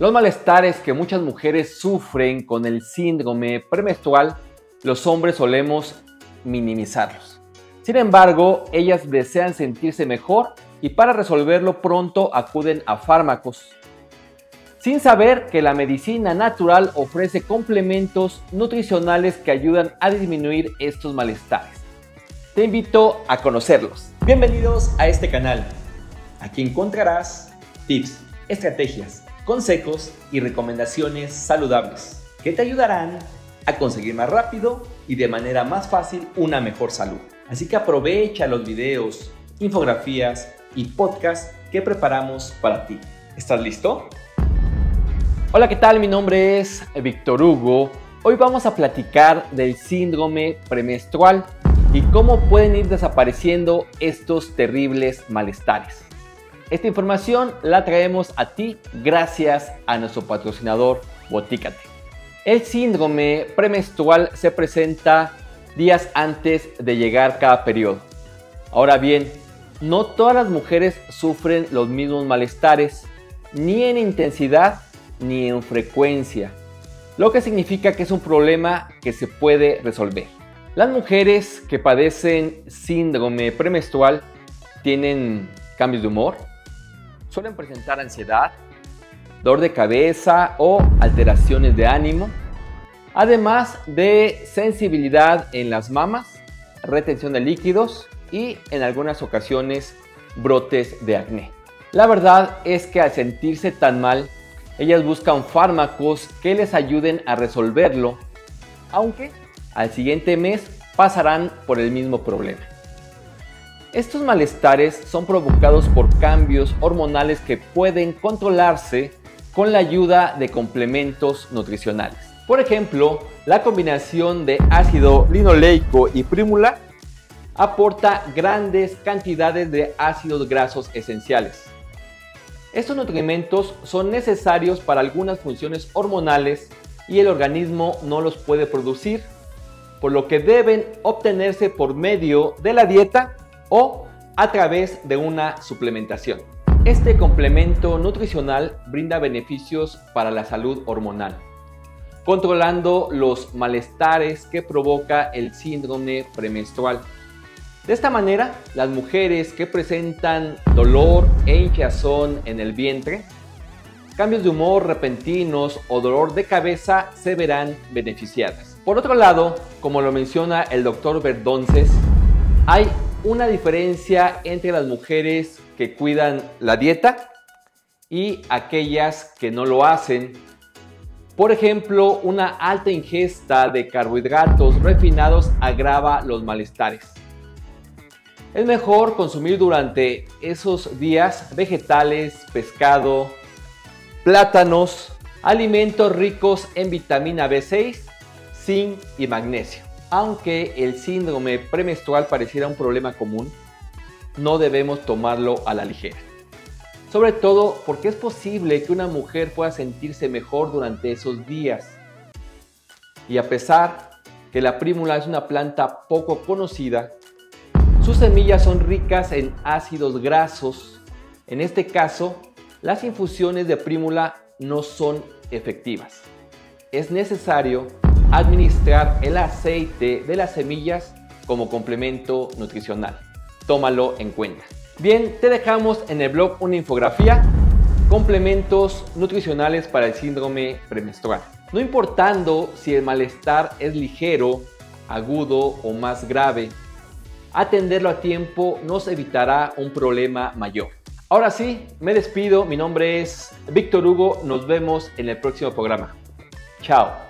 Los malestares que muchas mujeres sufren con el síndrome premenstrual, los hombres solemos minimizarlos. Sin embargo, ellas desean sentirse mejor y para resolverlo pronto acuden a fármacos, sin saber que la medicina natural ofrece complementos nutricionales que ayudan a disminuir estos malestares. Te invito a conocerlos. Bienvenidos a este canal. Aquí encontrarás tips, estrategias, consejos y recomendaciones saludables que te ayudarán a conseguir más rápido y de manera más fácil una mejor salud. Así que aprovecha los videos, infografías y podcasts que preparamos para ti. ¿Estás listo? Hola, ¿qué tal? Mi nombre es Víctor Hugo. Hoy vamos a platicar del síndrome premenstrual y cómo pueden ir desapareciendo estos terribles malestares. Esta información la traemos a ti gracias a nuestro patrocinador Botícate. El síndrome premenstrual se presenta días antes de llegar cada periodo. Ahora bien, no todas las mujeres sufren los mismos malestares, ni en intensidad ni en frecuencia, lo que significa que es un problema que se puede resolver. Las mujeres que padecen síndrome premenstrual tienen cambios de humor, suelen presentar ansiedad, dolor de cabeza o alteraciones de ánimo, además de sensibilidad en las mamas, retención de líquidos y en algunas ocasiones brotes de acné. La verdad es que al sentirse tan mal, ellas buscan fármacos que les ayuden a resolverlo, aunque al siguiente mes pasarán por el mismo problema. Estos malestares son provocados por cambios hormonales que pueden controlarse con la ayuda de complementos nutricionales. Por ejemplo, la combinación de ácido linoleico y prímula aporta grandes cantidades de ácidos grasos esenciales. Estos nutrimentos son necesarios para algunas funciones hormonales y el organismo no los puede producir, por lo que deben obtenerse por medio de la dieta o a través de una suplementación. Este complemento nutricional brinda beneficios para la salud hormonal, controlando los malestares que provoca el síndrome premenstrual. De esta manera, las mujeres que presentan dolor e hinchazón en el vientre, cambios de humor repentinos o dolor de cabeza se verán beneficiadas. Por otro lado, como lo menciona el doctor Verdonces, hay una diferencia entre las mujeres que cuidan la dieta y aquellas que no lo hacen. Por ejemplo, una alta ingesta de carbohidratos refinados agrava los malestares. Es mejor consumir durante esos días vegetales, pescado, plátanos, alimentos ricos en vitamina B6, zinc y magnesio. Aunque el síndrome premenstrual pareciera un problema común, no debemos tomarlo a la ligera. Sobre todo porque es posible que una mujer pueda sentirse mejor durante esos días. Y a pesar que la prímula es una planta poco conocida, sus semillas son ricas en ácidos grasos. En este caso, las infusiones de prímula no son efectivas. Es necesario administrar el aceite de las semillas como complemento nutricional. Tómalo en cuenta. Bien, te dejamos en el blog una infografía, complementos nutricionales para el síndrome premenstrual. No importando si el malestar es ligero, agudo o más grave, atenderlo a tiempo nos evitará un problema mayor. Ahora sí, me despido, mi nombre es Víctor Hugo, nos vemos en el próximo programa. Chao.